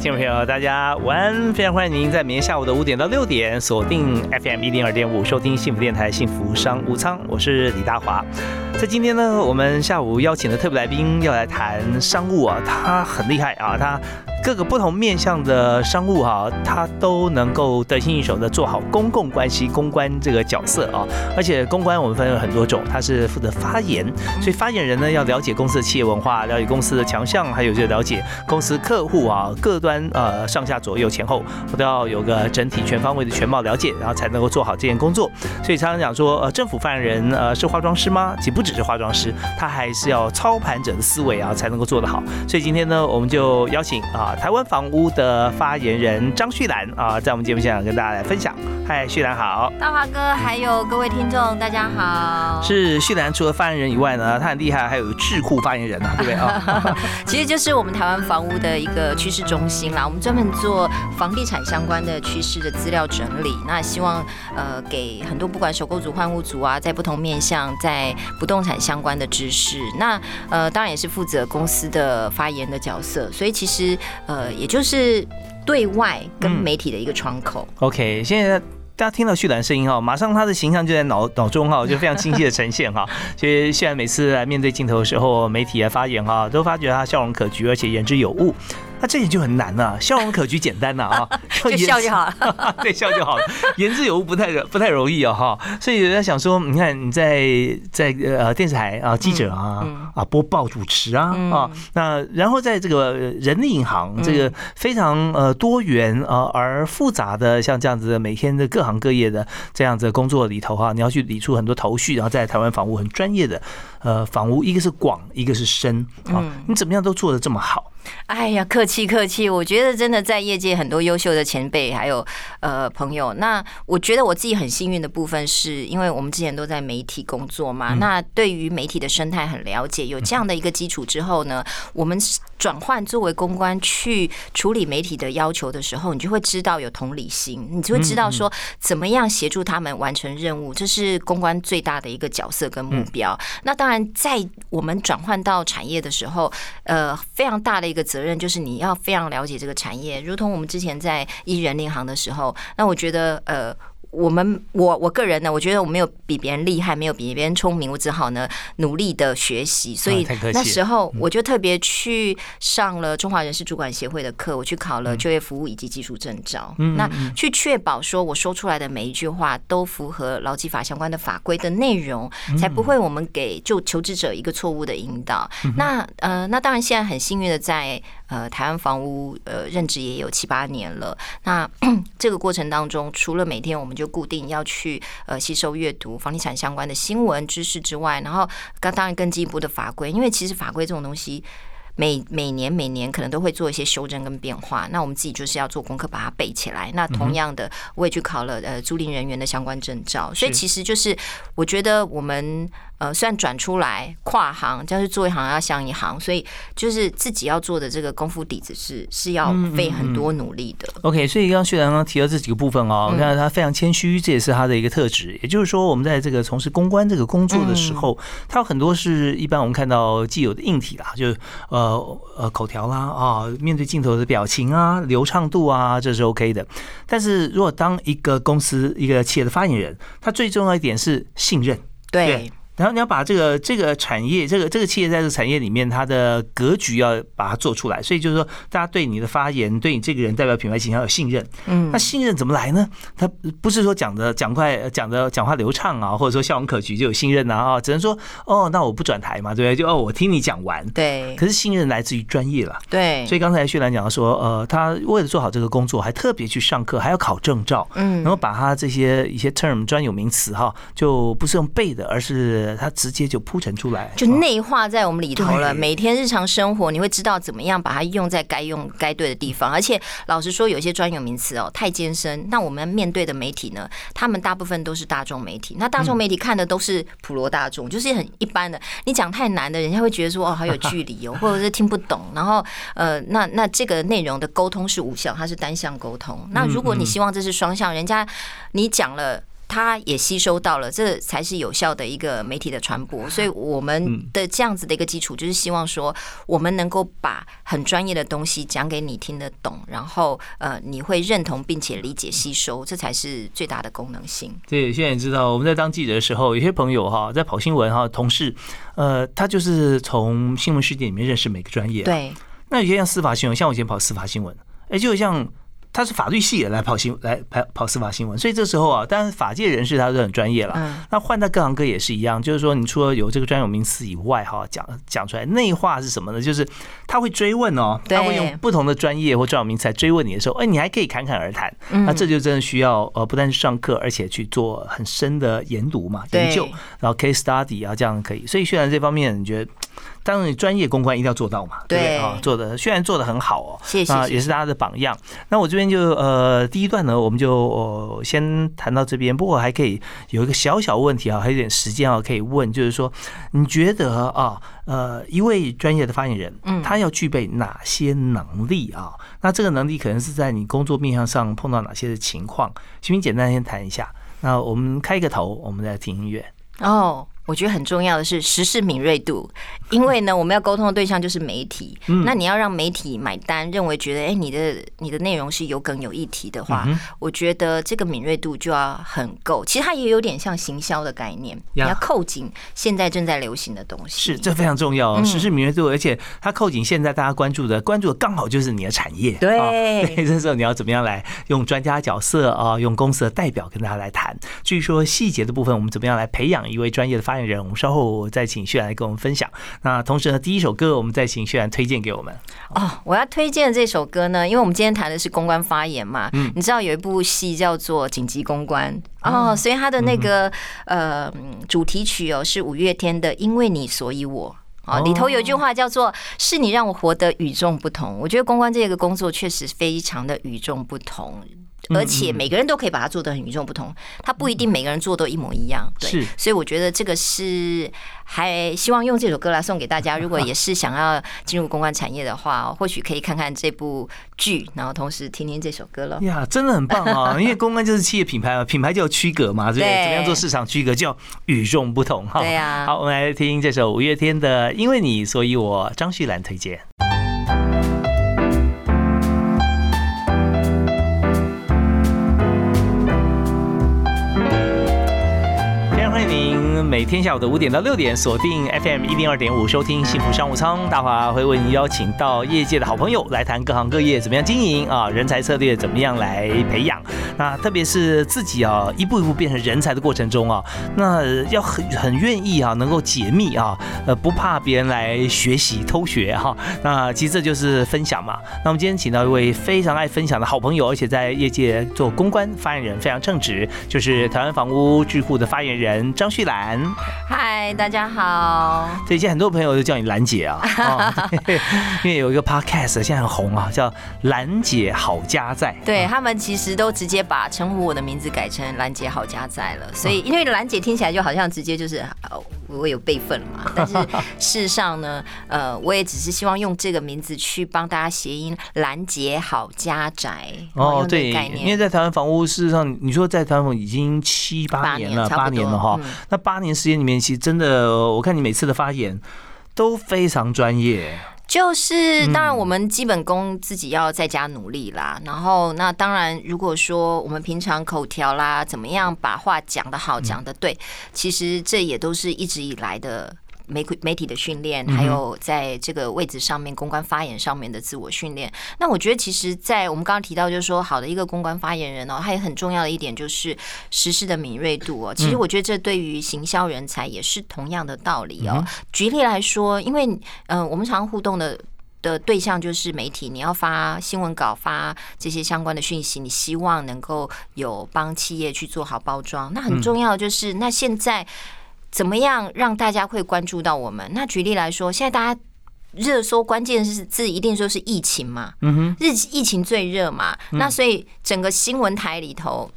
听众朋友，大家晚安！非常欢迎您在明天下午的五点到六点锁定 FM 一零二点五，收听幸福电台幸福商务舱。我是李大华。在今天呢，我们下午邀请的特别来宾要来谈商务啊，他很厉害啊，他。各个不同面向的商务哈，他都能够得心应手的做好公共关系公关这个角色啊。而且公关我们分有很多种，他是负责发言，所以发言人呢要了解公司的企业文化，了解公司的强项，还有就了解公司客户啊各端呃上下左右前后，我都要有个整体全方位的全貌了解，然后才能够做好这件工作。所以常常讲说，呃，政府发言人呃是化妆师吗？其实不只是化妆师，他还是要操盘者的思维啊才能够做得好。所以今天呢，我们就邀请啊。台湾房屋的发言人张旭兰啊，在我们节目现场跟大家来分享。嗨，旭兰好，大华哥，还有各位听众，大家好。是旭兰除了发言人以外呢，他很厉害，还有智库发言人啊，对不对啊？其实就是我们台湾房屋的一个趋势中心啦，我们专门做房地产相关的趋势的资料整理。那希望呃给很多不管首购族、换屋族啊，在不同面向在不动产相关的知识。那呃当然也是负责公司的发言的角色，所以其实。呃，也就是对外跟媒体的一个窗口。OK，现在大家听到旭兰声音哈，马上他的形象就在脑脑中哈，就非常清晰的呈现哈。其实旭兰每次来面对镜头的时候，媒体来发言哈，都发觉他笑容可掬，而且言之有物。那这点就很难了，笑容可掬简单呐啊，就 笑就好了，对，笑就好了，言之有物不太不太容易哦哈，所以人家想说，你看你在在呃电视台啊记者啊啊播报主持啊啊，那然后在这个人力银行这个非常呃多元啊而复杂的像这样子的每天的各行各业的这样子工作里头哈，你要去理出很多头绪，然后在台湾房屋很专业的呃房屋，一个是广，一个是深啊，你怎么样都做的这么好。哎呀，客气客气。我觉得真的在业界很多优秀的前辈，还有呃朋友。那我觉得我自己很幸运的部分，是因为我们之前都在媒体工作嘛。那对于媒体的生态很了解，有这样的一个基础之后呢，我们转换作为公关去处理媒体的要求的时候，你就会知道有同理心，你就会知道说怎么样协助他们完成任务，这是公关最大的一个角色跟目标。那当然，在我们转换到产业的时候，呃，非常大的。一个责任就是你要非常了解这个产业，如同我们之前在一人领行的时候，那我觉得呃。我们我我个人呢，我觉得我没有比别人厉害，没有比别人聪明，我只好呢努力的学习。所以那时候我就特别去上了中华人事主管协会的课，我去考了就业服务以及技术证照。那去确保说我说出来的每一句话都符合劳基法相关的法规的内容，才不会我们给就求职者一个错误的引导。那呃，那当然现在很幸运的在。呃，台湾房屋呃任职也有七八年了。那 这个过程当中，除了每天我们就固定要去呃吸收阅读房地产相关的新闻知识之外，然后刚当然更进一步的法规，因为其实法规这种东西。每每年每年可能都会做一些修正跟变化，那我们自己就是要做功课把它背起来。那同样的，我也去考了呃租赁人员的相关证照，所以其实就是我觉得我们呃虽然转出来跨行，但是做一行要像一行，所以就是自己要做的这个功夫底子是是要费很多努力的。OK，所以刚刚薛然刚提到这几个部分哦，你看他非常谦虚，这也是他的一个特质。也就是说，我们在这个从事公关这个工作的时候，他有很多是一般我们看到既有的硬体啦，就是。呃呃，口条啦啊，面对镜头的表情啊，流畅度啊，这是 OK 的。但是如果当一个公司、一个企业的发言人，他最重要一点是信任。对。然后你要把这个这个产业，这个这个企业在这个产业里面，它的格局要把它做出来。所以就是说，大家对你的发言，对你这个人代表品牌形象有信任。嗯，那信任怎么来呢？他不是说讲的讲快，讲的讲话流畅啊，或者说笑容可掬就有信任呐啊，只能说哦，那我不转台嘛，对不对？就哦，我听你讲完。对。可是信任来自于专业了。对。所以刚才薛兰讲到说，呃，他为了做好这个工作，还特别去上课，还要考证照。嗯。然后把他这些一些 term 专有名词哈，就不是用背的，而是他直接就铺陈出来，就内化在我们里头了。每天日常生活，你会知道怎么样把它用在该用该对的地方。而且老实说，有些专有名词哦太艰深。那我们面对的媒体呢，他们大部分都是大众媒体。那大众媒体看的都是普罗大众，就是很一般的。你讲太难的，人家会觉得说哦好有距离哦，或者是听不懂。然后呃，那那这个内容的沟通是无效，它是单向沟通。那如果你希望这是双向，人家你讲了。他也吸收到了，这才是有效的一个媒体的传播。所以我们的这样子的一个基础，就是希望说，我们能够把很专业的东西讲给你听得懂，然后呃，你会认同并且理解吸收，这才是最大的功能性。对，现在知道我们在当记者的时候，有些朋友哈，在跑新闻哈，同事呃，他就是从新闻世界里面认识每个专业。对，那有些像司法新闻，像我以前跑司法新闻，哎，就像。他是法律系来跑新来跑跑司法新闻，所以这时候啊，当然法界人士他都很专业了。嗯，那换到各行各业也是一样，就是说，你除了有这个专有名词以外，哈，讲讲出来内化是什么呢？就是他会追问哦，他会用不同的专业或专有名词来追问你的时候，哎，你还可以侃侃而谈。那这就真的需要呃，不但是上课，而且去做很深的研读嘛，研究，然后 case study 啊，这样可以。所以虽然这方面，你觉得？当然，专业公关一定要做到嘛，对不对啊？做的虽然做的很好哦，谢谢，也是大家的榜样。那我这边就呃，第一段呢，我们就先谈到这边。不过还可以有一个小小问题啊，还有点时间啊，可以问，就是说，你觉得啊，呃，一位专业的发言人，嗯，他要具备哪些能力啊？那这个能力可能是在你工作面向上碰到哪些的情况？请你简单先谈一下。那我们开一个头，我们再听音乐。哦。我觉得很重要的是时事敏锐度，因为呢，我们要沟通的对象就是媒体。那你要让媒体买单，认为觉得哎，你的你的内容是有梗有议题的话，我觉得这个敏锐度就要很够。其实它也有点像行销的概念，你要扣紧现在正在流行的东西。是，这非常重要。时事敏锐度，而且它扣紧现在大家关注的，关注的刚好就是你的产业。对，这时候你要怎么样来用专家角色啊，用公司的代表跟大家来谈。至于说细节的部分，我们怎么样来培养一位专业的发言？人，我们稍后再请旭然来跟我们分享。那同时呢，第一首歌我们再请旭然推荐给我们。哦，我要推荐的这首歌呢，因为我们今天谈的是公关发言嘛，嗯，你知道有一部戏叫做《紧急公关》哦，所以它的那个呃主题曲哦是五月天的《因为你所以我》哦，里头有一句话叫做“是你让我活得与众不同”。我觉得公关这个工作确实非常的与众不同。而且每个人都可以把它做的很与众不同，它不一定每个人做都一模一样。对，所以我觉得这个是还希望用这首歌来送给大家。如果也是想要进入公关产业的话，或许可以看看这部剧，然后同时听听这首歌了。呀，真的很棒啊！因为公关就是企业品牌嘛，品牌就有区隔嘛，对不对？怎么样做市场区隔，就要与众不同哈。对呀。好，我们来听这首五月天的《因为你所以我》，张旭兰推荐。每天下午的五点到六点，锁定 FM 一零二点五，收听幸福商务舱。大华会为您邀请到业界的好朋友来谈各行各业怎么样经营啊，人才策略怎么样来培养。那特别是自己啊，一步一步变成人才的过程中啊，那要很很愿意啊，能够解密啊，呃，不怕别人来学习偷学哈。那其实这就是分享嘛。那我们今天请到一位非常爱分享的好朋友，而且在业界做公关发言人非常称职，就是台湾房屋智库的发言人张旭兰。嗨，大家好。最近很多朋友都叫你兰姐啊，因为有一个 podcast 现在很红啊，叫兰姐好家在。对他们其实都直接把称呼我的名字改成兰姐好家在了，所以因为兰姐听起来就好像直接就是我有备份了嘛。但是事实上呢，呃，我也只是希望用这个名字去帮大家谐音拦截好家宅。哦，对，因为在台湾房屋事实上，你说在台湾已经七八年了，八年了哈。那八年时间里面，其实真的，我看你每次的发言都非常专业。就是当然我们基本功自己要在家努力啦。然后那当然，如果说我们平常口条啦，怎么样把话讲得好、讲得对，其实这也都是一直以来的。媒媒体的训练，还有在这个位置上面公关发言上面的自我训练。那我觉得，其实，在我们刚刚提到，就是说，好的一个公关发言人哦，他也很重要的一点就是实事的敏锐度哦。其实，我觉得这对于行销人才也是同样的道理哦。举例来说，因为嗯，我们常互动的的对象就是媒体，你要发新闻稿、发这些相关的讯息，你希望能够有帮企业去做好包装。那很重要的就是，那现在。怎么样让大家会关注到我们？那举例来说，现在大家热搜关键是字一定说是疫情嘛，嗯哼，日疫情最热嘛。那所以整个新闻台里头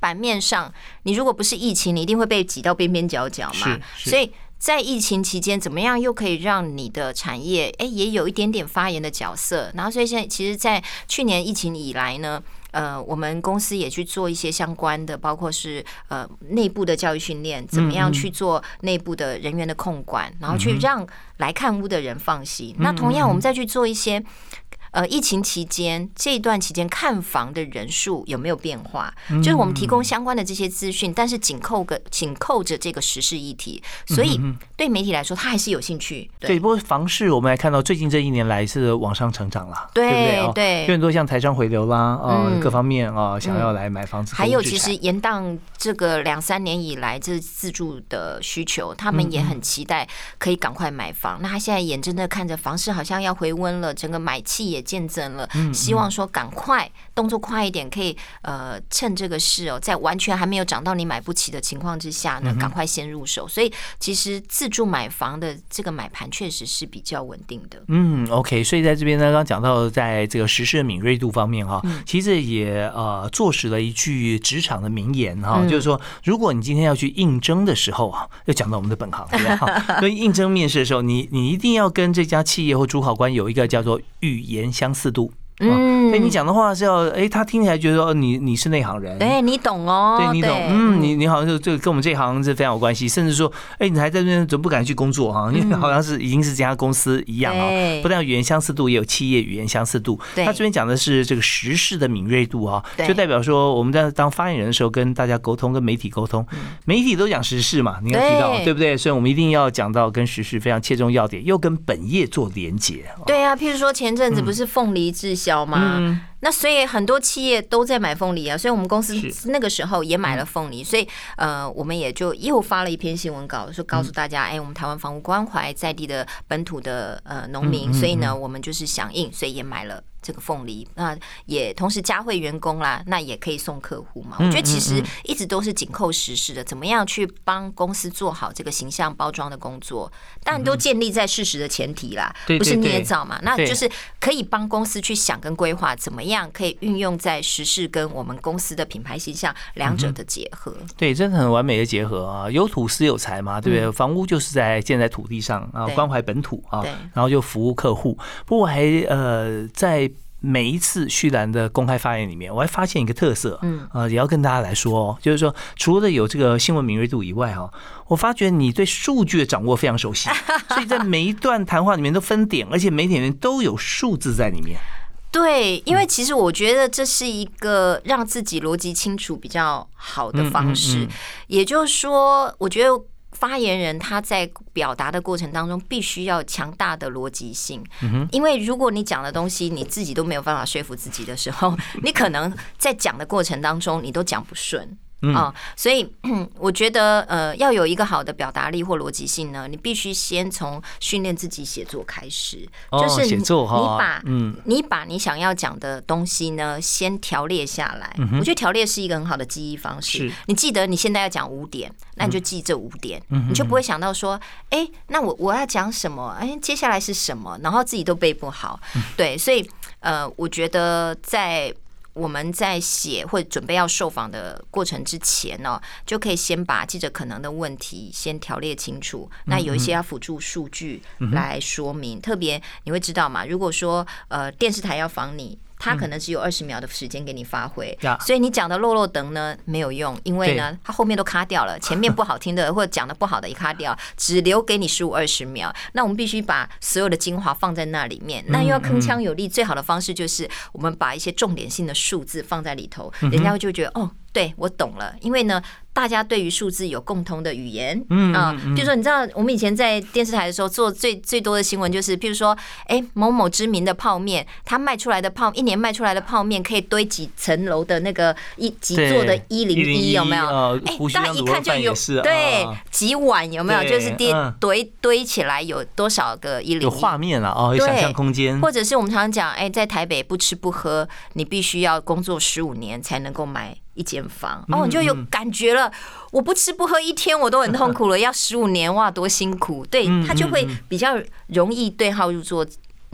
版面上，你如果不是疫情，你一定会被挤到边边角角嘛。所以在疫情期间，怎么样又可以让你的产业哎也有一点点发言的角色？然后所以现在其实，在去年疫情以来呢。呃，我们公司也去做一些相关的，包括是呃内部的教育训练，怎么样去做内部的人员的控管，然后去让来看屋的人放心。那同样，我们再去做一些。呃，疫情期间这一段期间看房的人数有没有变化？就是我们提供相关的这些资讯，但是紧扣个紧扣着这个时事议题，所以对媒体来说，他还是有兴趣。对，不过房市我们来看到最近这一年来是往上成长了，对不对？对，更多像台商回流啦，呃，各方面啊，想要来买房子。还有，其实延宕这个两三年以来，这自住的需求，他们也很期待可以赶快买房。那他现在眼睁睁看着房市好像要回温了，整个买气也。见证了，希望说赶快动作快一点，可以呃趁这个事哦，在完全还没有涨到你买不起的情况之下呢，赶快先入手。所以其实自住买房的这个买盘确实是比较稳定的。嗯，OK，所以在这边呢，刚刚讲到在这个时事的敏锐度方面哈，其实也呃坐实了一句职场的名言哈，就是说，如果你今天要去应征的时候啊，要讲到我们的本行，对不对？所以应征面试的时候，你你你一定要跟这家企业或主考官有一个叫做语言。相似度。嗯，所以你讲的话是要，哎，他听起来觉得哦，你你是内行人，哎你懂哦，对你懂，嗯，你你好像就就跟我们这一行是非常有关系，甚至说，哎，你还在那边怎么不敢去工作哈？因为好像是已经是这家公司一样啊，不但语言相似度，也有企业语言相似度。他这边讲的是这个时事的敏锐度啊，就代表说我们在当发言人的时候跟大家沟通，跟媒体沟通，媒体都讲时事嘛，你要提到对。不对？所以我们一定要讲到跟时事非常切中要点，又跟本业做连接。对啊，譬如说前阵子不是凤梨滞销吗？那所以很多企业都在买凤梨啊，所以我们公司那个时候也买了凤梨，所以呃，我们也就又发了一篇新闻稿，说告诉大家，哎，我们台湾房屋关怀在地的本土的呃农民，所以呢，我们就是响应，所以也买了。这个凤梨，那也同时加惠员工啦，那也可以送客户嘛。我觉得其实一直都是紧扣实施的，怎么样去帮公司做好这个形象包装的工作，但都建立在事实的前提啦，不是捏造嘛。那就是可以帮公司去想跟规划，怎么样可以运用在时事跟我们公司的品牌形象两者的结合。对，真的很完美的结合啊！有土司有财嘛，对不对？房屋就是在建在土地上啊，关怀本土啊，然后就服务客户。不过还呃在。每一次旭兰的公开发言里面，我还发现一个特色，嗯，呃，也要跟大家来说哦，就是说，除了有这个新闻敏锐度以外，哈，我发觉你对数据的掌握非常熟悉，所以在每一段谈话里面都分点，而且每点里面都有数字在里面。对，因为其实我觉得这是一个让自己逻辑清楚比较好的方式，也就是说，我觉得。发言人他在表达的过程当中，必须要强大的逻辑性，因为如果你讲的东西你自己都没有办法说服自己的时候，你可能在讲的过程当中你都讲不顺。啊，所以 我觉得呃，要有一个好的表达力或逻辑性呢，你必须先从训练自己写作开始。就是写作哈，你把嗯，你把你想要讲的东西呢，先条列下来。我觉得条列是一个很好的记忆方式。你记得你现在要讲五点，那你就记这五点，你就不会想到说，哎，那我我要讲什么？哎，接下来是什么？然后自己都背不好。对，所以呃，我觉得在。我们在写或准备要受访的过程之前呢，就可以先把记者可能的问题先条列清楚。那有一些要辅助数据来说明，特别你会知道嘛？如果说呃电视台要访你。他可能只有二十秒的时间给你发挥。呀，所以你讲的漏漏等呢没有用，因为呢，他后面都卡掉了，前面不好听的或者讲的不好的也卡掉，只留给你十五二十秒。那我们必须把所有的精华放在那里面，那又要铿锵有力，最好的方式就是我们把一些重点性的数字放在里头，人家就觉得哦。对，我懂了，因为呢，大家对于数字有共同的语言，嗯啊，比如说，你知道我们以前在电视台的时候做最最多的新闻，就是譬如说，哎，某某知名的泡面，它卖出来的泡，一年卖出来的泡面可以堆几层楼的那个一几座的一零一，有没有？哎，大家一看就有，对，几碗有没有？就是叠堆堆起来有多少个一零？有画面了哦，有想象空间。或者是我们常常讲，哎，在台北不吃不喝，你必须要工作十五年才能够买。一间房哦，你就有感觉了。我不吃不喝一天，我都很痛苦了，要十五年哇，多辛苦！对他就会比较容易对号入座。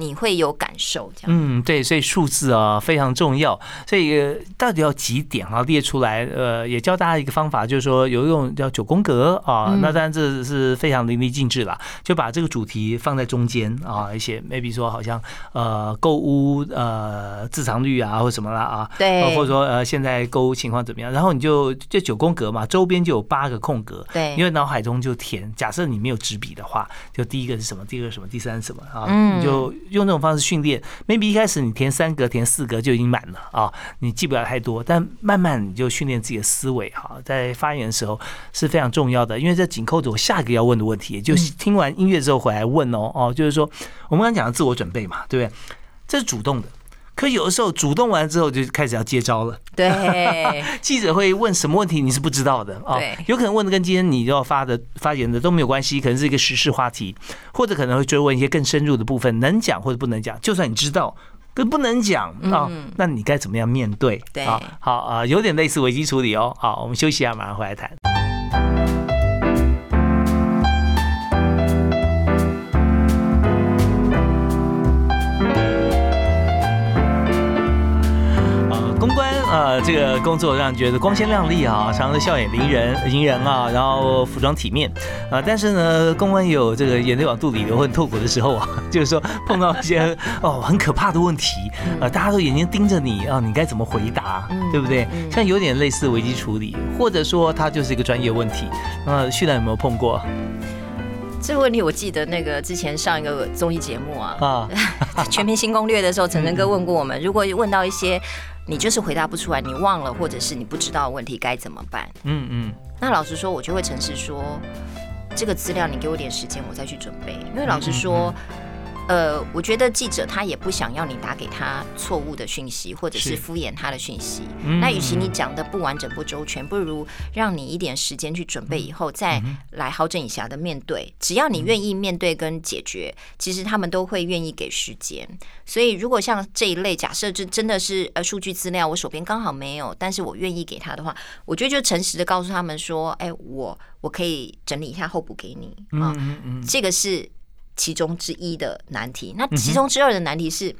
你会有感受，这样嗯，对，所以数字啊非常重要。所以到底要几点啊？列出来，呃，也教大家一个方法，就是说有一种叫九宫格啊。那当然这是非常淋漓尽致了，就把这个主题放在中间啊，一些 maybe 说好像呃购物呃自偿率啊或什么啦啊，对，或者说呃现在购物情况怎么样？然后你就这九宫格嘛，周边就有八个空格，对，因为脑海中就填。假设你没有纸笔的话，就第一个是什么？第二个什么？第三什么啊？你就。用这种方式训练，maybe 一开始你填三格、填四格就已经满了啊，你记不了太多。但慢慢你就训练自己的思维哈，在发言的时候是非常重要的，因为这紧扣着我下一个要问的问题，就是听完音乐之后回来问哦哦，就是说我们刚讲的自我准备嘛，对不对？这是主动的。可有的时候主动完之后就开始要接招了。对，记者会问什么问题你是不知道的啊？有可能问的跟今天你要发的发言的都没有关系，可能是一个时事话题，或者可能会追问一些更深入的部分，能讲或者不能讲。就算你知道，跟不能讲啊，那你该怎么样面对？对，好啊，有点类似危机处理哦。好，我们休息一下，马上回来谈。呃，这个工作让人觉得光鲜亮丽啊，常常笑眼迎人，迎人啊，然后服装体面啊。但是呢，公关也有这个眼泪往肚里流很痛苦的时候啊，就是说碰到一些哦很可怕的问题啊，大家都眼睛盯着你啊，你该怎么回答，对不对？像有点类似危机处理，或者说它就是一个专业问题。那旭南有没有碰过这个问题？我记得那个之前上一个综艺节目啊，啊，全民新攻略的时候，陈晨哥问过我们，如果问到一些。你就是回答不出来，你忘了或者是你不知道问题该怎么办？嗯嗯。那老实说，我就会诚实说，这个资料你给我点时间，我再去准备。因为老实说。呃，我觉得记者他也不想要你打给他错误的讯息，或者是敷衍他的讯息。那与其你讲的不完整不周全，不如让你一点时间去准备，以后再来好整以暇的面对。只要你愿意面对跟解决，其实他们都会愿意给时间。所以如果像这一类，假设这真的是呃数据资料，我手边刚好没有，但是我愿意给他的话，我觉得就诚实的告诉他们说，哎，我我可以整理一下候补给你啊。这个是。其中之一的难题，那其中之二的难题是，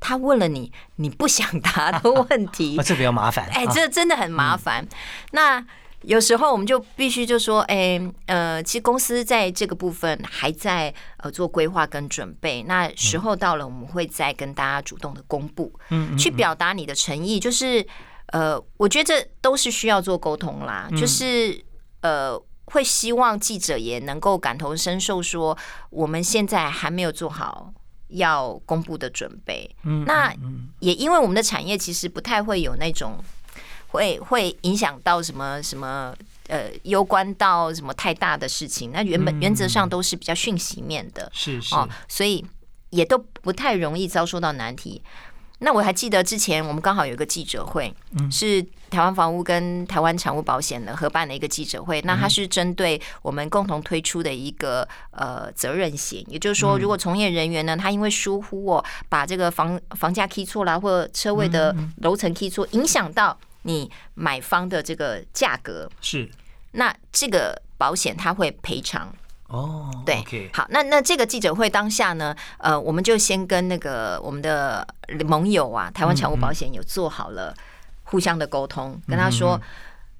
他问了你你不想答的问题，这比较麻烦。哎，这真的很麻烦。那有时候我们就必须就说，哎，呃，其实公司在这个部分还在呃做规划跟准备。那时候到了，我们会再跟大家主动的公布，嗯，去表达你的诚意。就是呃，我觉得这都是需要做沟通啦。就是呃。会希望记者也能够感同身受，说我们现在还没有做好要公布的准备。嗯，那也因为我们的产业其实不太会有那种会会影响到什么什么呃，攸关到什么太大的事情。那原本原则上都是比较讯息面的，是是，所以也都不太容易遭受到难题。那我还记得之前我们刚好有一个记者会，是台湾房屋跟台湾产物保险的合办的一个记者会。那它是针对我们共同推出的一个呃责任险，也就是说，如果从业人员呢，他因为疏忽哦，把这个房房价 key 错了，或者车位的楼层 key 错，影响到你买方的这个价格，是那这个保险它会赔偿。哦，对，好，那那这个记者会当下呢，呃，我们就先跟那个我们的盟友啊，台湾产物保险有做好了互相的沟通，跟他说，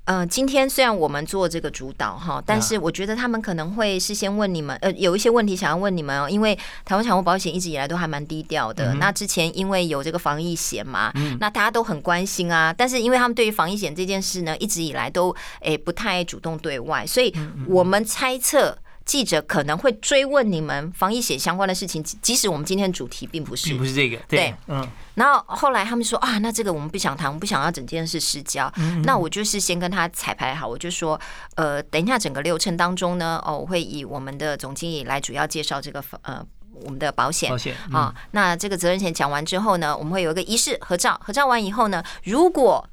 呃，今天虽然我们做这个主导哈，但是我觉得他们可能会事先问你们，呃，有一些问题想要问你们哦，因为台湾产物保险一直以来都还蛮低调的。那之前因为有这个防疫险嘛，那大家都很关心啊。但是因为他们对于防疫险这件事呢，一直以来都诶不太主动对外，所以我们猜测。记者可能会追问你们防疫险相关的事情，即使我们今天的主题并不是，并不是这个，对，嗯。然后后来他们说啊，那这个我们不想谈，我们不想要整件事失焦。那我就是先跟他彩排好，我就说，呃，等一下整个流程当中呢，哦，我会以我们的总经理来主要介绍这个呃我们的保险，保险啊。那这个责任险讲完之后呢，我们会有一个仪式合照，合照完以后呢，如果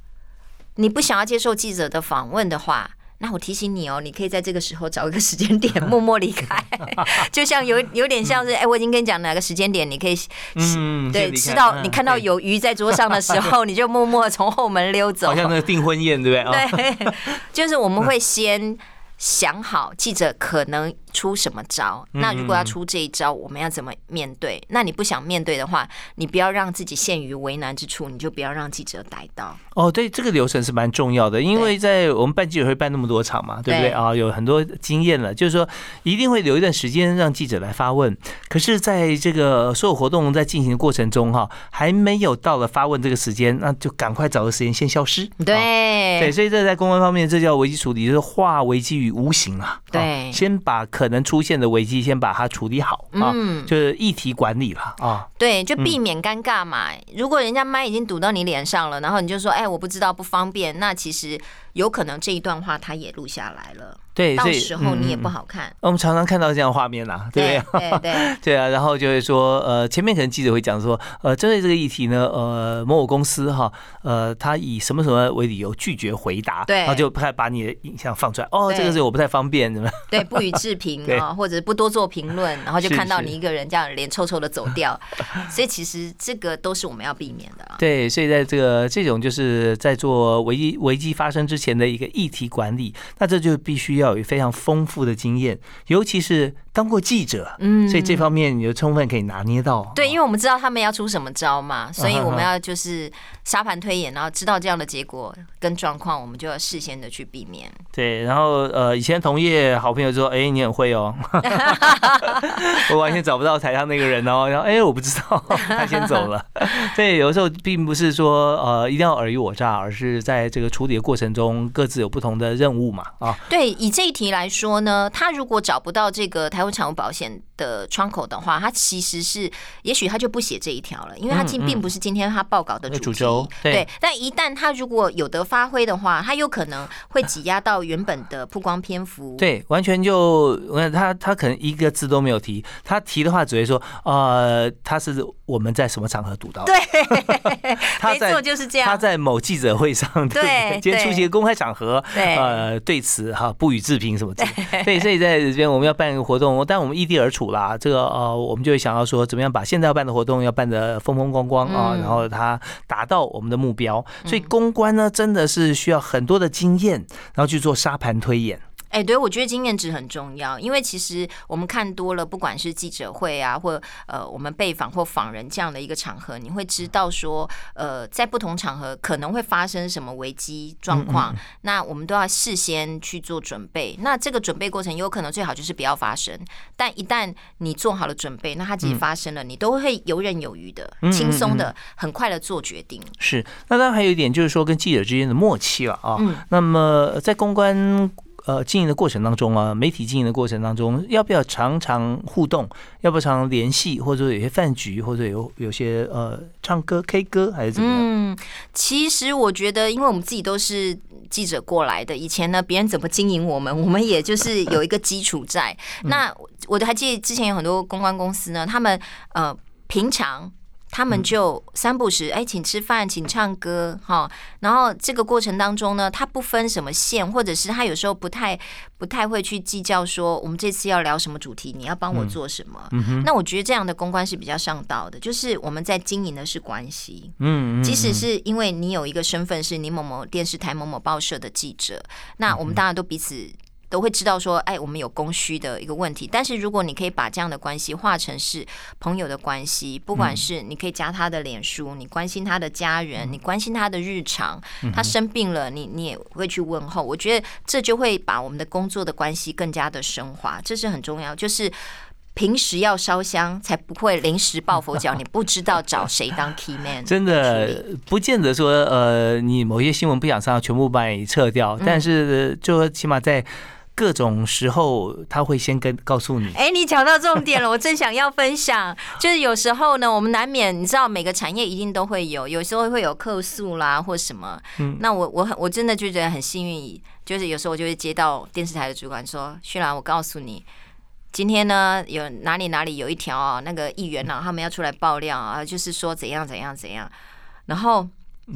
你不想要接受记者的访问的话。那我提醒你哦，你可以在这个时候找一个时间点 默默离开，就像有有点像是哎，我已经跟你讲哪个时间点，你可以嗯对吃到你看到有鱼在桌上的时候，你就默默从后门溜走，好像那个订婚宴对不对？对，就是我们会先想好记者可能。出什么招？那如果要出这一招，我们要怎么面对？那你不想面对的话，你不要让自己陷于为难之处，你就不要让记者逮到。哦，对，这个流程是蛮重要的，因为在我们办记者会办那么多场嘛，对不对啊？有很多经验了，就是说一定会留一段时间让记者来发问。可是，在这个所有活动在进行的过程中，哈，还没有到了发问这个时间，那就赶快找个时间先消失。对对，所以这在公关方面，这叫危机处理，就是化危机于无形啊。对，先把可可能出现的危机，先把它处理好啊，就是议题管理了啊。对，就避免尴尬嘛。如果人家麦已经堵到你脸上了，然后你就说：“哎，我不知道，不方便。”那其实有可能这一段话他也录下来了。对，到时候你也不好看。我们常常看到这样画面呐，对不对？对对 对啊，然后就会说，呃，前面可能记者会讲说，呃，针对这个议题呢，呃，某某公司哈，呃，他以什么什么为理由拒绝回答，对，然后就怕把你的影像放出来，哦，这个是我不太方便，怎么？对，不予置评 啊，或者不多做评论，然后就看到你一个人这样脸臭臭的走掉，所以其实这个都是我们要避免的。对，所以在这个这种就是在做危机危机发生之前的一个议题管理，那这就必须要有非常丰。富的经验，尤其是当过记者，嗯，所以这方面你就充分可以拿捏到。对，因为我们知道他们要出什么招嘛，所以我们要就是沙盘推演，然后知道这样的结果跟状况，我们就要事先的去避免。对，然后呃，以前同业好朋友说：“哎，你很会哦。” 我完全找不到台上那个人哦，然后哎，我不知道，他先走了。对，有时候并不是说呃一定要尔虞我诈，而是在这个处理的过程中，各自有不同的任务嘛。啊，对，以这一题来说。呢？他如果找不到这个台湾产保险的窗口的话，他其实是也许他就不写这一条了，因为他今并不是今天他报告的主题。对，但一旦他如果有得发挥的话，他有可能会挤压到原本的曝光篇幅。对，完全就我看他他可能一个字都没有提，他提的话只会说呃，他是我们在什么场合读到？对，没错就是这样。他在某记者会上，对，今天出席公开场合，对，呃，对此哈不予置评什么的。对，所以在这边我们要办一个活动，但我们异地而处啦，这个呃，我们就会想要说，怎么样把现在要办的活动要办得风风光光啊，然后它达到我们的目标。所以公关呢，真的是需要很多的经验，然后去做沙盘推演。哎，对，我觉得经验值很重要，因为其实我们看多了，不管是记者会啊，或呃我们被访或访人这样的一个场合，你会知道说，呃，在不同场合可能会发生什么危机状况，那我们都要事先去做准备。那这个准备过程有可能最好就是不要发生，但一旦你做好了准备，那它即使发生了，你都会游刃有余的、轻松的、很快的做决定。是，那当然还有一点就是说跟记者之间的默契了啊。那么在公关。呃，经营的过程当中啊，媒体经营的过程当中，要不要常常互动？要不要常联系？或者说有些饭局，或者有有些呃唱歌 K 歌，还是怎么样？嗯，其实我觉得，因为我们自己都是记者过来的，以前呢，别人怎么经营我们，我们也就是有一个基础在。那我还记得之前有很多公关公司呢，他们呃平常。他们就三不时哎，请吃饭，请唱歌，哈。然后这个过程当中呢，他不分什么线，或者是他有时候不太不太会去计较说，我们这次要聊什么主题，你要帮我做什么。那我觉得这样的公关是比较上道的，就是我们在经营的是关系。嗯，即使是因为你有一个身份是你某某电视台某某报社的记者，那我们当然都彼此。都会知道说，哎，我们有供需的一个问题。但是如果你可以把这样的关系化成是朋友的关系，不管是你可以加他的脸书，你关心他的家人，你关心他的日常，他生病了，你你也会去问候。我觉得这就会把我们的工作的关系更加的升华，这是很重要。就是平时要烧香，才不会临时抱佛脚，你不知道找谁当 key man。真的不见得说，呃，你某些新闻不想上，全部把你撤掉，但是就起码在。各种时候，他会先跟告诉你。哎，你讲到重点了，我正想要分享。就是有时候呢，我们难免，你知道，每个产业一定都会有，有时候会有客诉啦，或什么。嗯。那我我很我真的就觉得很幸运，就是有时候我就会接到电视台的主管说：“旭然，我告诉你，今天呢有哪里哪里有一条啊，那个议员啊，他们要出来爆料啊，就是说怎样怎样怎样。”然后。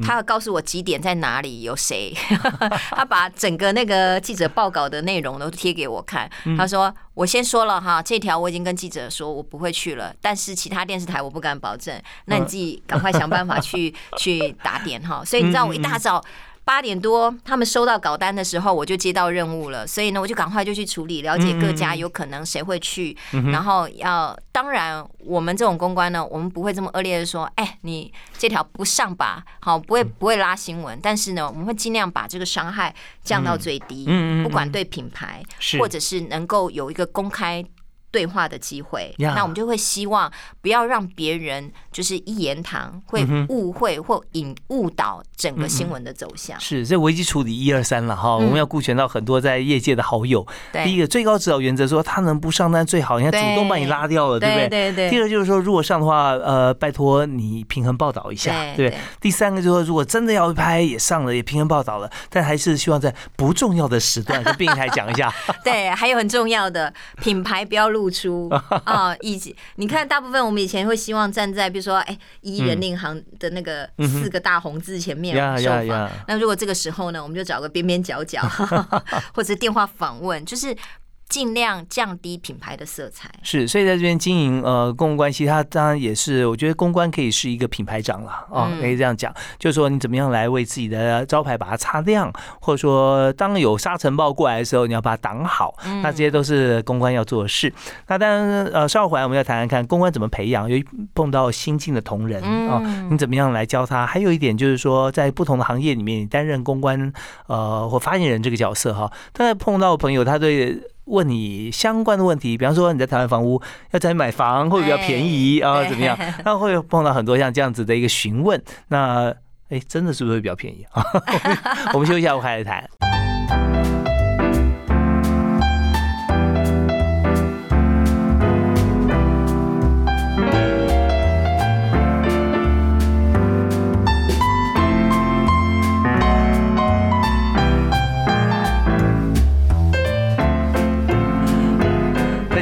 他要告诉我几点在哪里有谁，他把整个那个记者报告的内容都贴给我看。他说：“我先说了哈，这条我已经跟记者说我不会去了，但是其他电视台我不敢保证。那你自己赶快想办法去 去打点哈。”所以你知道我一大早。八点多，他们收到稿单的时候，我就接到任务了，所以呢，我就赶快就去处理，了解各家有可能谁会去，然后要当然，我们这种公关呢，我们不会这么恶劣的说，哎，你这条不上吧，好，不会不会拉新闻，但是呢，我们会尽量把这个伤害降到最低，不管对品牌，或者是能够有一个公开。对话的机会，那我们就会希望不要让别人就是一言堂，会误会或引误导整个新闻的走向。是，这危机处理一二三了哈，我们要顾全到很多在业界的好友。第一个最高指导原则说，他能不上单最好，人家主动把你拉掉了，对不对？对对。第二就是说，如果上的话，呃，拜托你平衡报道一下，对。第三个就是说，如果真的要拍，也上了，也平衡报道了，但还是希望在不重要的时段跟电台讲一下。对，还有很重要的品牌不要录。露出 啊，以及你看，大部分我们以前会希望站在比如说，哎，一人令行的那个四个大红字前面受访。那如果这个时候呢，我们就找个边边角角，或者电话访问，就是。尽量降低品牌的色彩，是，所以在这边经营呃公共关系，它当然也是，我觉得公关可以是一个品牌长了啊，可以这样讲，就是说你怎么样来为自己的招牌把它擦亮，或者说当有沙尘暴过来的时候，你要把它挡好，那这些都是公关要做的事。那当然呃，稍后回来我们要谈谈看公关怎么培养，有碰到新进的同仁啊，你怎么样来教他？还有一点就是说，在不同的行业里面，你担任公关呃或发言人这个角色哈，但是碰到朋友他对。问你相关的问题，比方说你在台湾房屋要在买房会比较便宜啊，怎么样？那会碰到很多像这样子的一个询问，那哎，真的是不是会比较便宜 啊？我们休息一下，我开始谈。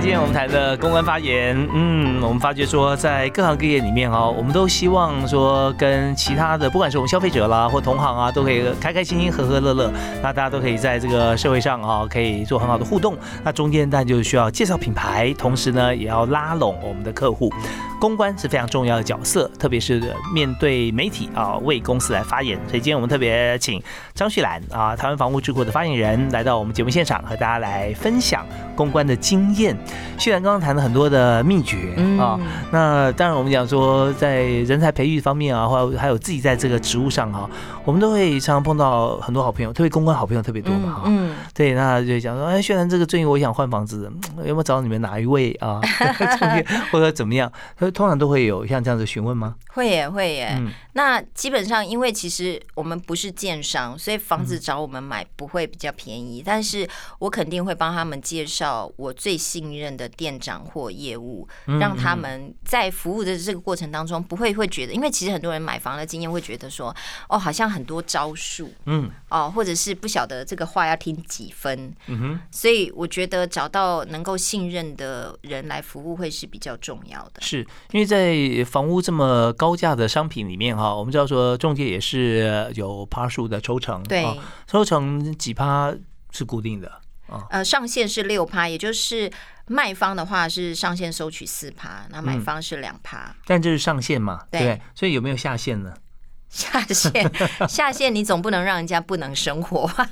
今天我们谈的公关发言，嗯，我们发觉说，在各行各业里面哦，我们都希望说，跟其他的，不管是我们消费者啦，或同行啊，都可以开开心心、和和乐乐，那大家都可以在这个社会上啊，可以做很好的互动。那中间当然就需要介绍品牌，同时呢，也要拉拢我们的客户。公关是非常重要的角色，特别是面对媒体啊，为公司来发言。所以今天我们特别请张旭兰啊，台湾房屋智库的发言人来到我们节目现场，和大家来分享公关的经验。旭然刚刚谈了很多的秘诀啊，那当然我们讲说在人才培育方面啊，或还有自己在这个职务上哈，我们都会常常碰到很多好朋友，特别公关好朋友特别多嘛哈。嗯，对，那就讲说，哎，轩然这个最近我想换房子，有没有找你们哪一位啊？或者怎么样？通常都会有像这样子询问吗？会耶，会耶。那基本上，因为其实我们不是建商，所以房子找我们买不会比较便宜。但是我肯定会帮他们介绍我最信任的店长或业务，让他们在服务的这个过程当中不会会觉得，因为其实很多人买房的经验会觉得说，哦，好像很多招数，嗯，哦，或者是不晓得这个话要听几分，嗯哼。所以我觉得找到能够信任的人来服务会是比较重要的。是因为在房屋这么高价的商品里面哈。我们知道说中介也是有趴数的抽成，对，抽成几趴是固定的啊。呃，上限是六趴，也就是卖方的话是上限收取四趴，那买方是两趴。但这是上限嘛？对，所以有没有下限呢？下线，下线，你总不能让人家不能生活 吧？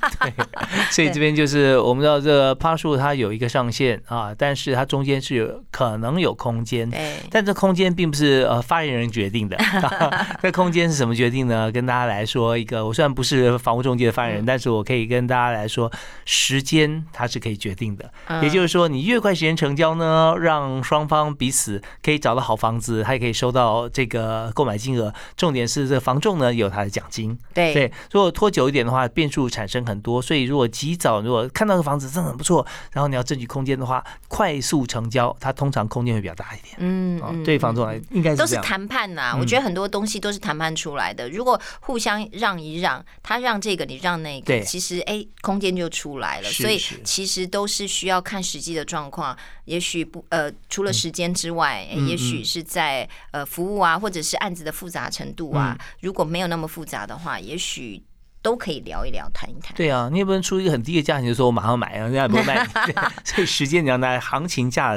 所以这边就是我们知道这个趴数它有一个上限啊，但是它中间是有可能有空间，哎，但这空间并不是呃发言人决定的，这空间是什么决定呢？跟大家来说一个，我虽然不是房屋中介的发言人，但是我可以跟大家来说，时间它是可以决定的，也就是说，你越快时间成交呢，让双方彼此可以找到好房子，还可以收到这个购买金额，重点是这房仲。呢有他的奖金，对对，如果拖久一点的话，变数产生很多，所以如果及早，如果看到个房子真的很不错，然后你要争取空间的话，快速成交，它通常空间会比较大一点。嗯，对房仲来应该是都是谈判呐。我觉得很多东西都是谈判出来的。如果互相让一让，他让这个，你让那个，其实哎，空间就出来了。所以其实都是需要看实际的状况。也许不呃，除了时间之外，也许是在呃服务啊，或者是案子的复杂程度啊。如果没有那么复杂的话，也许都可以聊一聊，谈一谈。对啊，你也不能出一个很低的价钱就说我马上买啊，人家也不会卖。所以时间你要拿行情价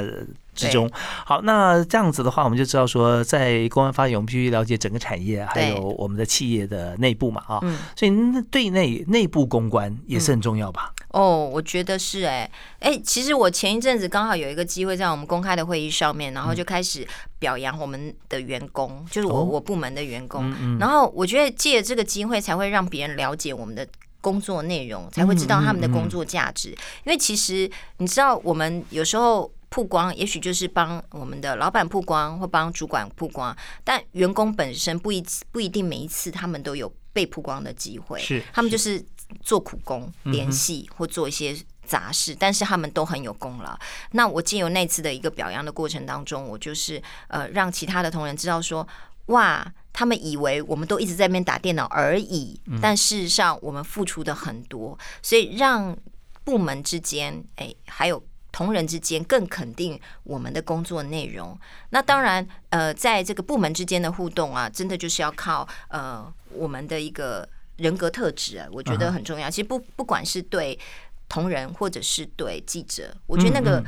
之中。好，那这样子的话，我们就知道说，在公安发言，我们必须了解整个产业，还有我们的企业的内部嘛啊。所以对内内部公关也是很重要吧。哦，我觉得是哎哎，其实我前一阵子刚好有一个机会在我们公开的会议上面，然后就开始表扬我们的员工，就是我我部门的员工。然后我觉得借这个机会，才会让别人了解我们的工作内容，才会知道他们的工作价值。因为其实你知道，我们有时候曝光，也许就是帮我们的老板曝光，或帮主管曝光，但员工本身不一不一定每一次他们都有被曝光的机会，是他们就是。做苦工、联系或做一些杂事，但是他们都很有功劳。那我借由那次的一个表扬的过程当中，我就是呃让其他的同仁知道说，哇，他们以为我们都一直在那边打电脑而已，但事实上我们付出的很多，所以让部门之间，哎，还有同仁之间更肯定我们的工作内容。那当然，呃，在这个部门之间的互动啊，真的就是要靠呃我们的一个。人格特质啊，我觉得很重要。其实不不管是对同仁或者是对记者，我觉得那个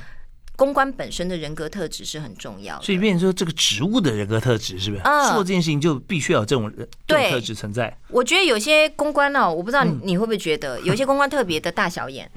公关本身的人格特质是很重要。所以，变成说这个职务的人格特质是不是？做这件事情就必须要有这种人特质存在。我觉得有些公关哦，我不知道你会不会觉得有些公关特别的大小眼。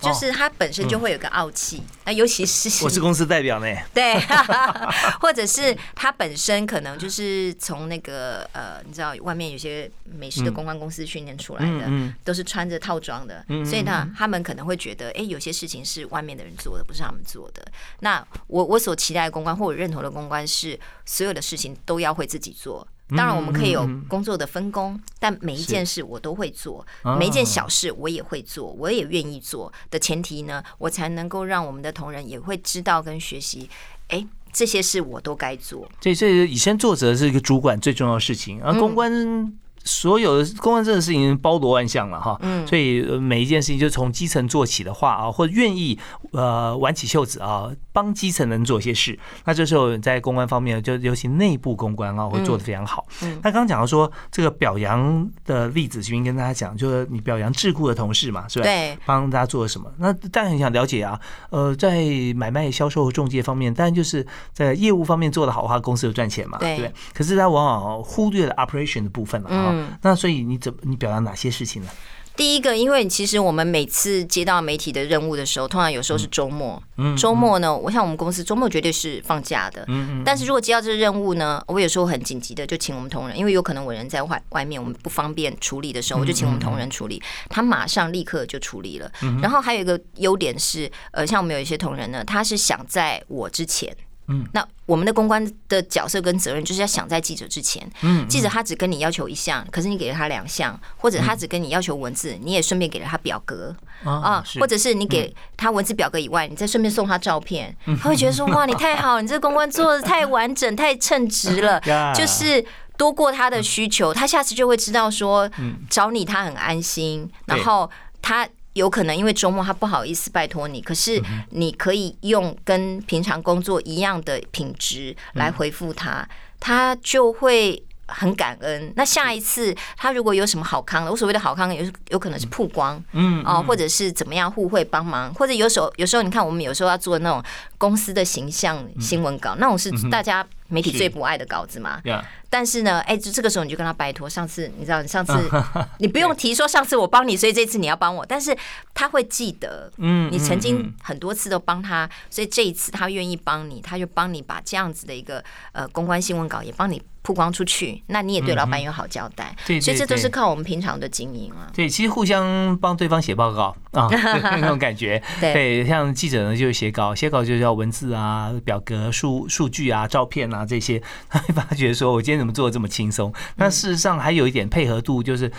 就是他本身就会有个傲气，那尤其是 我是公司代表呢，对，或者是他本身可能就是从那个呃，你知道外面有些美食的公关公司训练出来的，都是穿着套装的，所以呢，他们可能会觉得，哎，有些事情是外面的人做的，不是他们做的。那我我所期待的公关或我认同的公关是，所有的事情都要会自己做。当然，我们可以有工作的分工，但每一件事我都会做，每一件小事我也会做，我也愿意做的前提呢，我才能够让我们的同仁也会知道跟学习，哎，这些事我都该做。这这以身作则是一个主管最重要的事情，而公关。所有的公安这个事情包罗万象了哈，所以每一件事情就从基层做起的话啊，或者愿意呃挽起袖子啊，帮基层人做一些事，那这时候在公关方面就尤其内部公关啊，会做得非常好。那刚刚讲到说这个表扬的例子，徐云跟大家讲，就是你表扬智库的同事嘛，是吧？对，帮大家做了什么？那大家很想了解啊，呃，在买卖、销售、中介方面，当然就是在业务方面做得好的话，公司有赚钱嘛，对不对？可是他往往忽略了 operation 的部分了啊。那所以你怎么你表达哪些事情呢？第一个，因为其实我们每次接到媒体的任务的时候，通常有时候是周末。嗯，周末呢，我想我们公司周末绝对是放假的。嗯嗯。但是如果接到这个任务呢，我有时候很紧急的就请我们同仁，因为有可能我人在外外面，我们不方便处理的时候，我就请我们同仁处理，他马上立刻就处理了。然后还有一个优点是，呃，像我们有一些同仁呢，他是想在我之前。嗯，那我们的公关的角色跟责任就是要想在记者之前，嗯，记者他只跟你要求一项，可是你给了他两项，或者他只跟你要求文字，你也顺便给了他表格。啊，或者是你给他文字表格以外，你再顺便送他照片，他会觉得说 哇，你太好，你这公关做的太完整、太称职了，就是多过他的需求，他下次就会知道说，找你他很安心，然后他。有可能因为周末他不好意思拜托你，可是你可以用跟平常工作一样的品质来回复他，他就会很感恩。那下一次他如果有什么好康的，我所谓的好康有有可能是曝光，嗯哦，或者是怎么样互惠帮忙，或者有时候有时候你看我们有时候要做那种公司的形象新闻稿，那种是大家媒体最不爱的稿子嘛。呀，但是呢，哎，就这个时候你就跟他拜托，上次你知道，你上次 你不用提说上次我帮你，所以这次你要帮我，但是他会记得，嗯你曾经嗯。很多次都帮他，所以这一次他愿意帮你，他就帮你把这样子的一个呃公关新闻稿也帮你曝光出去，那你也对老板有好交代，嗯对对所以这都是靠我们平常的经营啊。对，其实互相帮对方写报告啊，那种感觉。对对，像记者呢就是写稿，写稿就是要文字啊、表格、数数据啊、照片啊这些，他会发觉说，我今天怎么做的这么轻松？那事实上还有一点配合度，就是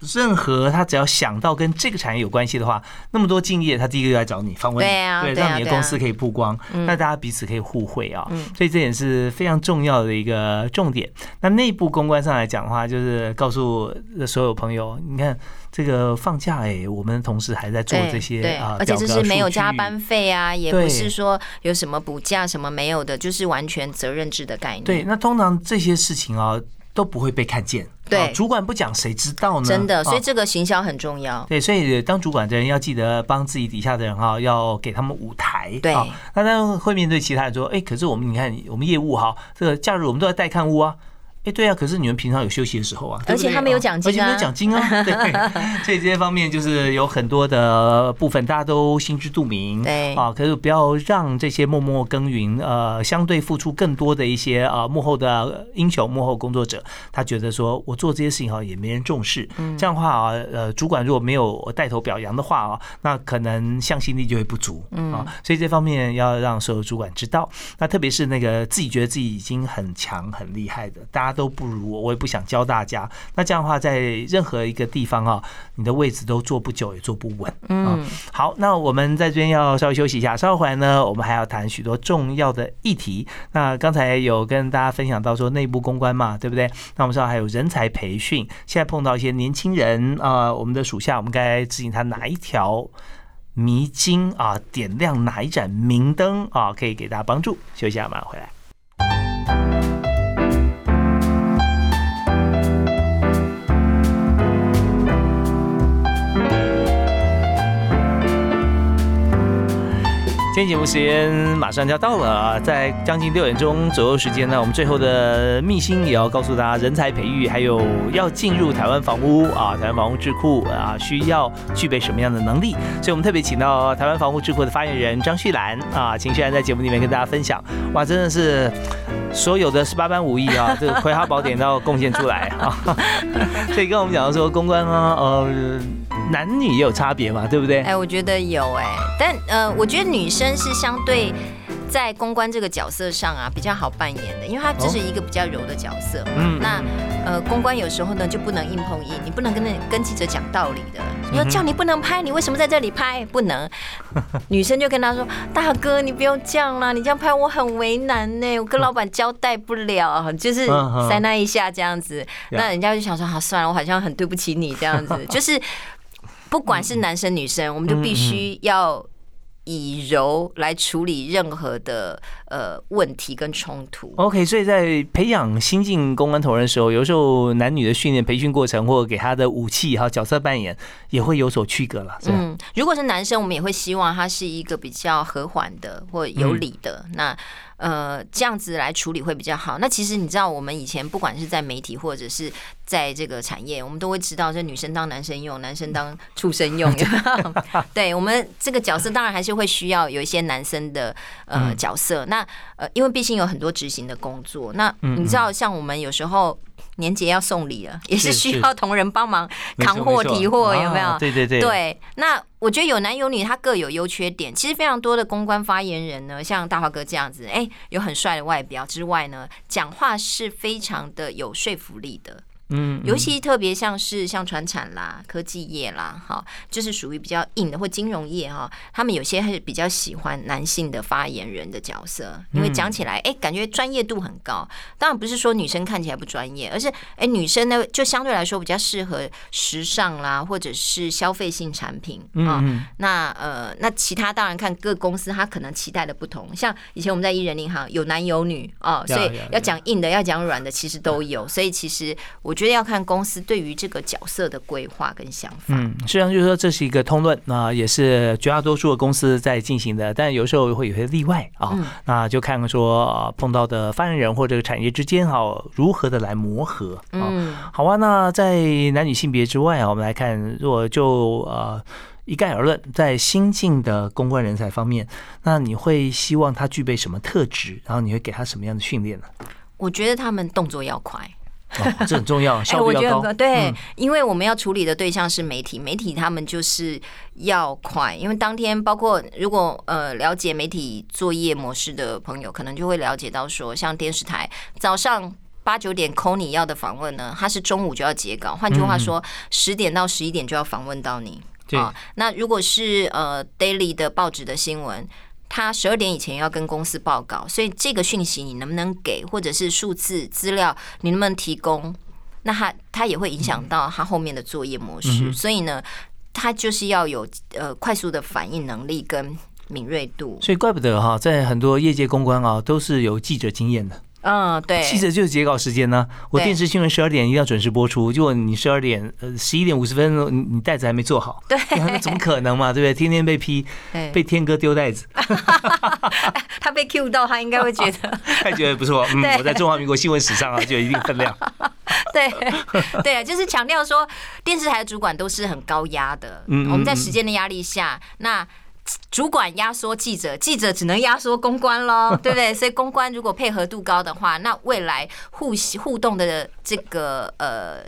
任何他只要想到跟这个产业有关系的话，那么多敬业，他第一个就来找你访问你，对啊对啊让你的公司可以曝光，嗯。那大家彼此可以互惠啊，嗯。所以这点是非常重要的一个重点。那内部公关上来讲的话，就是告诉所有朋友，你看这个放假哎、我们同事还在做这些对，啊，而且这是没有加班费啊，也不是说有什么补假什么没有的，就是完全责任制的概念。对，那通常这些事情啊都不会被看见，对啊主管不讲谁知道呢？真的，所以啊这个行销很重要。对，所以当主管的人要记得帮自己底下的人哈，要给他们舞台。对啊那当然会面对其他人说，哎，可是我们你看我们业务哈，这个假日我们都要带看屋啊。哎，对啊，可是你们平常有休息的时候啊，而且他们有奖金啊。而且没有奖金啊，对，所以这些方面就是有很多的部分大家都心知肚明，对啊，可是不要让这些默默耕耘，呃，相对付出更多的一些啊幕后的英雄、幕后工作者，他觉得说我做这些事情哈也没人重视，嗯。这样的话啊，呃，主管如果没有带头表扬的话啊，那可能向心力就会不足，嗯啊，所以这方面要让所有主管知道，那特别是那个自己觉得自己已经很强很厉害的，大家都不如我，我也不想教大家，那这样的话，在任何一个地方啊，你的位置都坐不久，也坐不稳，啊嗯，好，那我们在这边要稍微休息一下，稍后回来呢，我们还要谈许多重要的议题。那刚才有跟大家分享到说内部公关嘛，对不对？那我们知道还有人才培训，现在碰到一些年轻人啊、呃我们的属下，我们该指引他哪一条迷津啊，点亮哪一盏明灯啊，可以给大家帮助。休息一下，马上回来。今天节目时间马上就要到了啊，在将近六点钟左右时间呢，我们最后的秘辛也要告诉大家，人才培育还有要进入台湾房屋啊，台湾房屋智库啊，需要具备什么样的能力？所以我们特别请到台湾房屋智库的发言人张旭兰啊，请旭兰在节目里面跟大家分享，哇，真的是所有的十八般武艺啊，这个葵花宝典都要贡献出来啊，所以跟我们讲到说公关啊，呃，男女也有差别嘛，对不对？哎，我觉得有哎，但呃，我觉得女生是相对在公关这个角色上啊比较好扮演的，因为他这是一个比较柔的角色嘛。嗯那呃，公关有时候呢就不能硬碰硬，你不能跟那跟记者讲道理的。你说叫你不能拍，你为什么在这里拍？不能。女生就跟他说：“大哥，你不用这样啦，你这样拍我很为难呢，我跟老板交代不了。”就是塞那一下这样子，那人家就想说：“好，算了，我好像很对不起你这样子。”就是不管是男生女生，我们就必须要以柔来处理任何的呃问题跟冲突。OK，所以在培养新进公安同仁的时候，有时候男女的训练培训过程，或者给他的武器还有角色扮演，也会有所区隔了？嗯，如果是男生，我们也会希望他是一个比较和缓的或有理的。那呃，这样子来处理会比较好。那其实你知道，我们以前不管是在媒体或者是在这个产业，我们都会知道，这女生当男生用，男生当畜生用。对 我们这个角色，当然还是会需要有一些男生的呃嗯角色。那呃，因为毕竟有很多执行的工作。那嗯你知道，像我们有时候。年节要送礼了，也是需要同仁帮忙扛货提货，有没有对对，对，那我觉得有男有女，他各有优缺点。其实非常多的公关发言人呢，像大华哥这样子，哎、有很帅的外表之外呢，讲话是非常的有说服力的。嗯，尤其特别像是像船产啦、科技业啦，哈，就是属于比较硬的或金融业哈，他们有些还是比较喜欢男性的发言人的角色，因为讲起来，哎，感觉专业度很高。当然不是说女生看起来不专业，而是哎，女生呢就相对来说比较适合时尚啦，或者是消费性产品啊。那呃，那其他当然看各公司，他可能期待的不同。像以前我们在艺人银行有男有女哦，所以要讲硬的，要讲软的，其实都有。所以其实我。我觉得要看公司对于这个角色的规划跟想法。嗯，实际上就是说这是一个通论，那也是绝大多数的公司在进行的，但有时候会有些例外啊。那就看看说碰到的发言人或者产业之间哈如何的来磨合啊。好啊，那在男女性别之外啊，我们来看，如果就呃一概而论，在新进的公关人才方面，那你会希望他具备什么特质？然后你会给他什么样的训练呢？我觉得他们动作要快。这很重要，效率要高。对，因为我们要处理的对象是媒体，媒体他们就是要快。因为当天，包括如果呃了解媒体作业模式的朋友，可能就会了解到说，像电视台早上八九点 call 你要的访问呢，他是中午就要截稿。换句话说，十点到十一点就要访问到你。啊，那如果是呃 daily 的报纸的新闻。他十二点以前要跟公司报告，所以这个讯息你能不能给，或者是数字资料你能不能提供？那他他也会影响到他后面的作业模式。所以呢，他就是要有呃快速的反应能力跟敏锐度。所以怪不得哈，在很多业界公关啊，都是有记者经验的。嗯，对，记者就是截稿时间呢。我电视新闻十二点一定要准时播出，结果你十二点呃十一点五十分，你你袋子还没做好，对，那怎么可能嘛？对不对？天天被批，被天哥丢袋子，他被 Q 到，他应该会觉得，他觉得不错。嗯，我在中华民国新闻史上啊，就有一定分量。对，对啊，就是强调说，电视台的主管都是很高压的。嗯，我们在时间的压力下，那。主管压缩记者，记者只能压缩公关喽，对不对？所以公关如果配合度高的话，那未来互互动的这个呃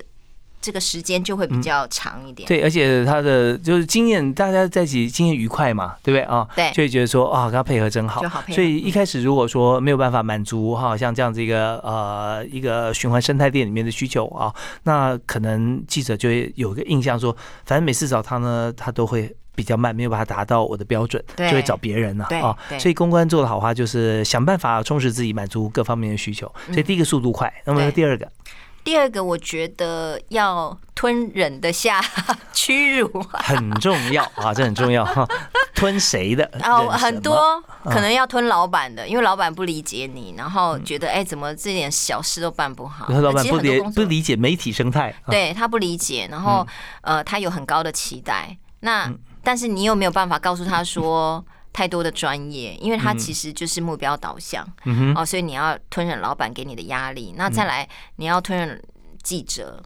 这个时间就会比较长一点。对，而且他的就是经验，大家在一起经验愉快嘛，对不对啊？对，就会觉得说啊，跟他配合真好。所以一开始如果说没有办法满足哈，像这样子一个呃一个循环生态链里面的需求啊，那可能记者就会有个印象说，反正每次找他呢，他都会。比较慢，没有办法达到我的标准，就会找别人了啊。所以公关做的好话，就是想办法充实自己，满足各方面的需求。所以第一个速度快，那么第二个，第二个我觉得要吞忍得下 屈辱，很重要啊，这很重要哈。吞谁的？哦，很多可能要吞老板的，因为老板不理解你，然后觉得哎，怎么这点小事都办不好？老板不理不理解媒体生态，对他不理解，然后呃，他有很高的期待，那。但是你又没有办法告诉他说太多的专业？因为他其实就是目标导向哦，所以你要吞忍老板给你的压力。那再来，你要吞忍记者，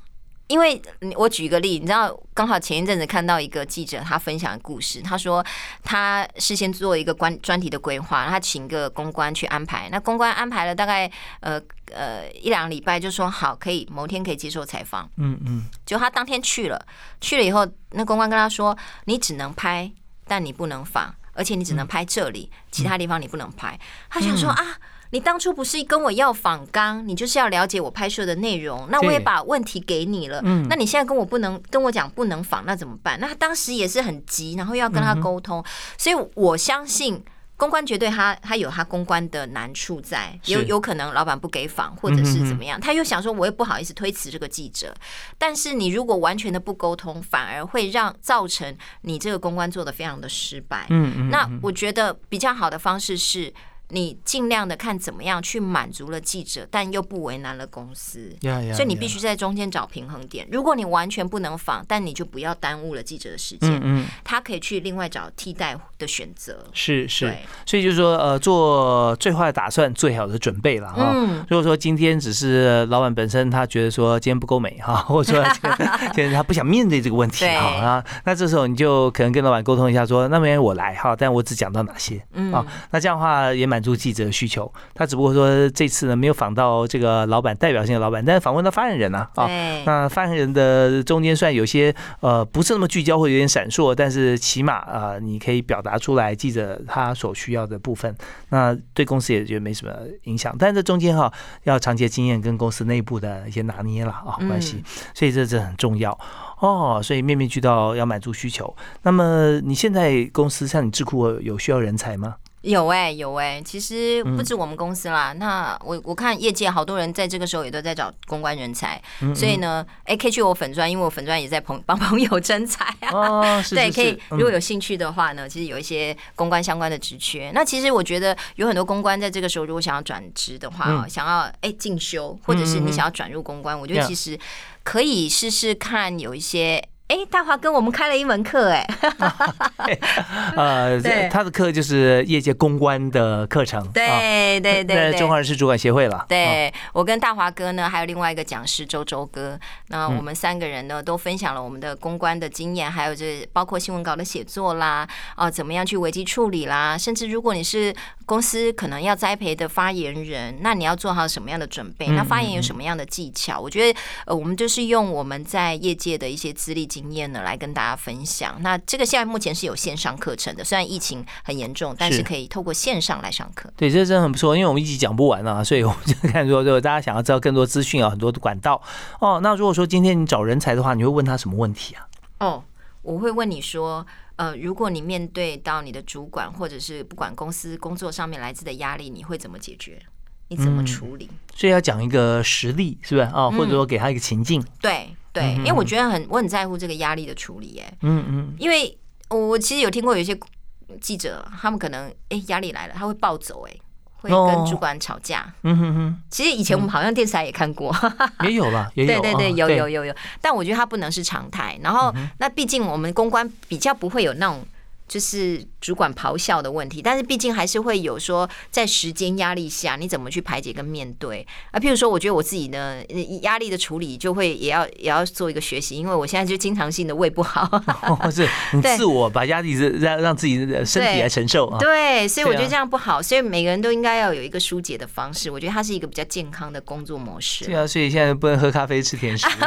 因为我举一个例，你知道，刚好前一阵子看到一个记者他分享的故事，他说他事先做一个关专题的规划，他请个公关去安排。那公关安排了大概呃呃一两个礼拜，就说好可以某天可以接受采访。嗯嗯，就他当天去了，去了以后。那公关跟他说：“你只能拍，但你不能访，而且你只能拍这里，其他地方你不能拍。”他想说：“啊，你当初不是跟我要访纲，你就是要了解我拍摄的内容，那我也把问题给你了。那你现在跟我不能跟我讲不能访，那怎么办？那他当时也是很急，然后要跟他沟通，所以我相信。”公关绝对他他有他公关的难处在，有有可能老板不给访或者是怎么样，他又想说我又不好意思推辞这个记者，但是你如果完全的不沟通，反而会让造成你这个公关做的非常的失败。嗯嗯，那我觉得比较好的方式是。你尽量的看怎么样去满足了记者，但又不为难了公司，所以你必须在中间找平衡点。如果你完全不能访，但你就不要耽误了记者的时间。嗯嗯，他可以去另外找替代的选择。是是，所以就是说，呃，做最坏的打算，最好的准备了哈。如果说今天只是老板本身他觉得说今天不够美哈，或者说现在他不想面对这个问题哈，那这时候你就可能跟老板沟通一下，说那么我来哈，但我只讲到哪些啊？那这样的话也蛮。满足记者的需求。他只不过说这次呢没有访到这个老板代表性的老板，但是访问到发言人啊啊，那发言人的中间算有些呃不是那么聚焦，会有点闪烁，但是起码啊你可以表达出来记者他所需要的部分，那对公司也觉得没什么影响。但是这中间哈要长期经验跟公司内部的一些拿捏了啊关系，所以这这很重要。哦，所以面面俱到要满足需求。那么你现在公司像你智库有需要人才吗？有哎，有哎，其实不止我们公司啦。那我我看业界好多人在这个时候也都在找公关人才，所以呢，哎，可以去我粉专，因为我粉专也在朋帮朋友征才啊。哦，对，可以。如果有兴趣的话呢，其实有一些公关相关的职缺。那其实我觉得有很多公关在这个时候，如果想要转职的话，想要哎进修，或者是你想要转入公关，我觉得其实可以试试看有一些。哎，大华跟我们开了一门课，哎，呃，他的课就是业界公关的课程，对对对，中华人事主管协会了。对我跟大华哥呢，还有另外一个讲师周周哥，那我们三个人呢，都分享了我们的公关的经验，还有这包括新闻稿的写作啦，啊，怎么样去危机处理啦，甚至如果你是公司可能要栽培的发言人，那你要做好什么样的准备？那发言有什么样的技巧？我觉得，呃，我们就是用我们在业界的一些资历经。经验呢，来跟大家分享。那这个现在目前是有线上课程的，虽然疫情很严重，但是可以透过线上来上课。对，这真的很不错，因为我们一集讲不完啊，所以我们就看说，如果大家想要知道更多资讯啊，很多的管道哦。那如果说今天你找人才的话，你会问他什么问题啊？哦，我会问你说，呃，如果你面对到你的主管或者是不管公司工作上面来自的压力，你会怎么解决？你怎么处理？所以要讲一个实例，是不是啊？或者说给他一个情境？对。对，因为我觉得很，我很在乎这个压力的处理，哎，嗯嗯，因为我其实有听过有一些记者，他们可能哎压力来了，他会暴走，哎，会跟主管吵架，嗯哼哼。其实以前我们好像电视台也看过，也有了，也有，对对对，有有有有，但我觉得它不能是常态。然后，那毕竟我们公关比较不会有那种。就是主管咆哮的问题，但是毕竟还是会有说，在时间压力下，你怎么去排解跟面对啊？譬如说，我觉得我自己呢，压力的处理就会也要也要做一个学习，因为我现在就经常性的胃不好，是你自我把压力让让自己的身体来承受啊。对，所以我觉得这样不好，所以每个人都应该要有一个疏解的方式。我觉得它是一个比较健康的工作模式。对啊，所以现在不能喝咖啡吃甜食。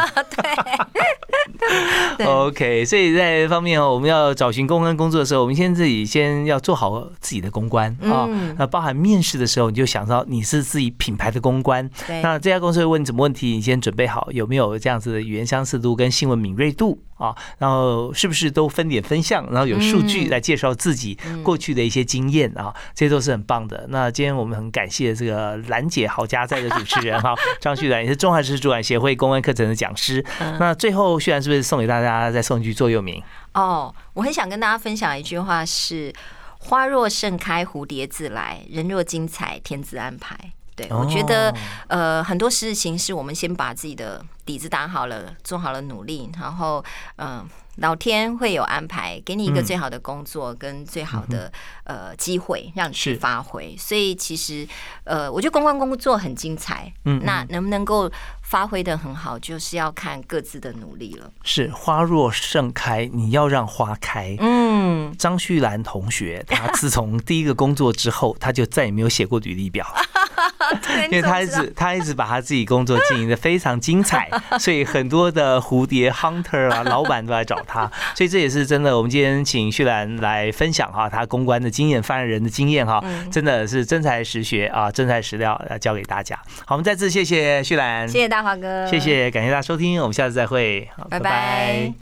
对。OK，所以在方面哦，我们要找寻公关工作的时候。我们先自己先要做好自己的公关啊，那包含面试的时候，你就想到你是自己品牌的公关，那这家公司会问你什么问题，你先准备好有没有这样子的语言相似度跟新闻敏锐度啊，然后是不是都分点分项，然后有数据来介绍自己过去的一些经验啊，这些都是很棒的。那今天我们很感谢这个兰姐好家在的主持人哈，张旭然也是中华知识主管协会公关课程的讲师。那最后旭然是不是送给大家再送一句座右铭？哦，我很想跟大家分享一句话是：花若盛开，蝴蝶自来；人若精彩，天自安排。对我觉得，呃，很多事情是我们先把自己的底子打好了，做好了努力，然后，嗯。老天会有安排，给你一个最好的工作跟最好的呃机会，让你去发挥。所以其实呃，我觉得公关工作很精彩。嗯，那能不能够发挥的很好，就是要看各自的努力了。是花若盛开，你要让花开。嗯，张旭兰同学，他自从第一个工作之后，他就再也没有写过履历表。因为他一直他一直把他自己工作经营的非常精彩，所以很多的蝴蝶 hunter 啊，老板都来找他，所以这也是真的。我们今天请旭兰来分享哈，他公关的经验、发言人的经验哈，真的是真材实学啊，真材实料要教给大家。好，我们再次谢谢旭兰，谢谢大华哥，谢谢，感谢大家收听，我们下次再会，拜拜。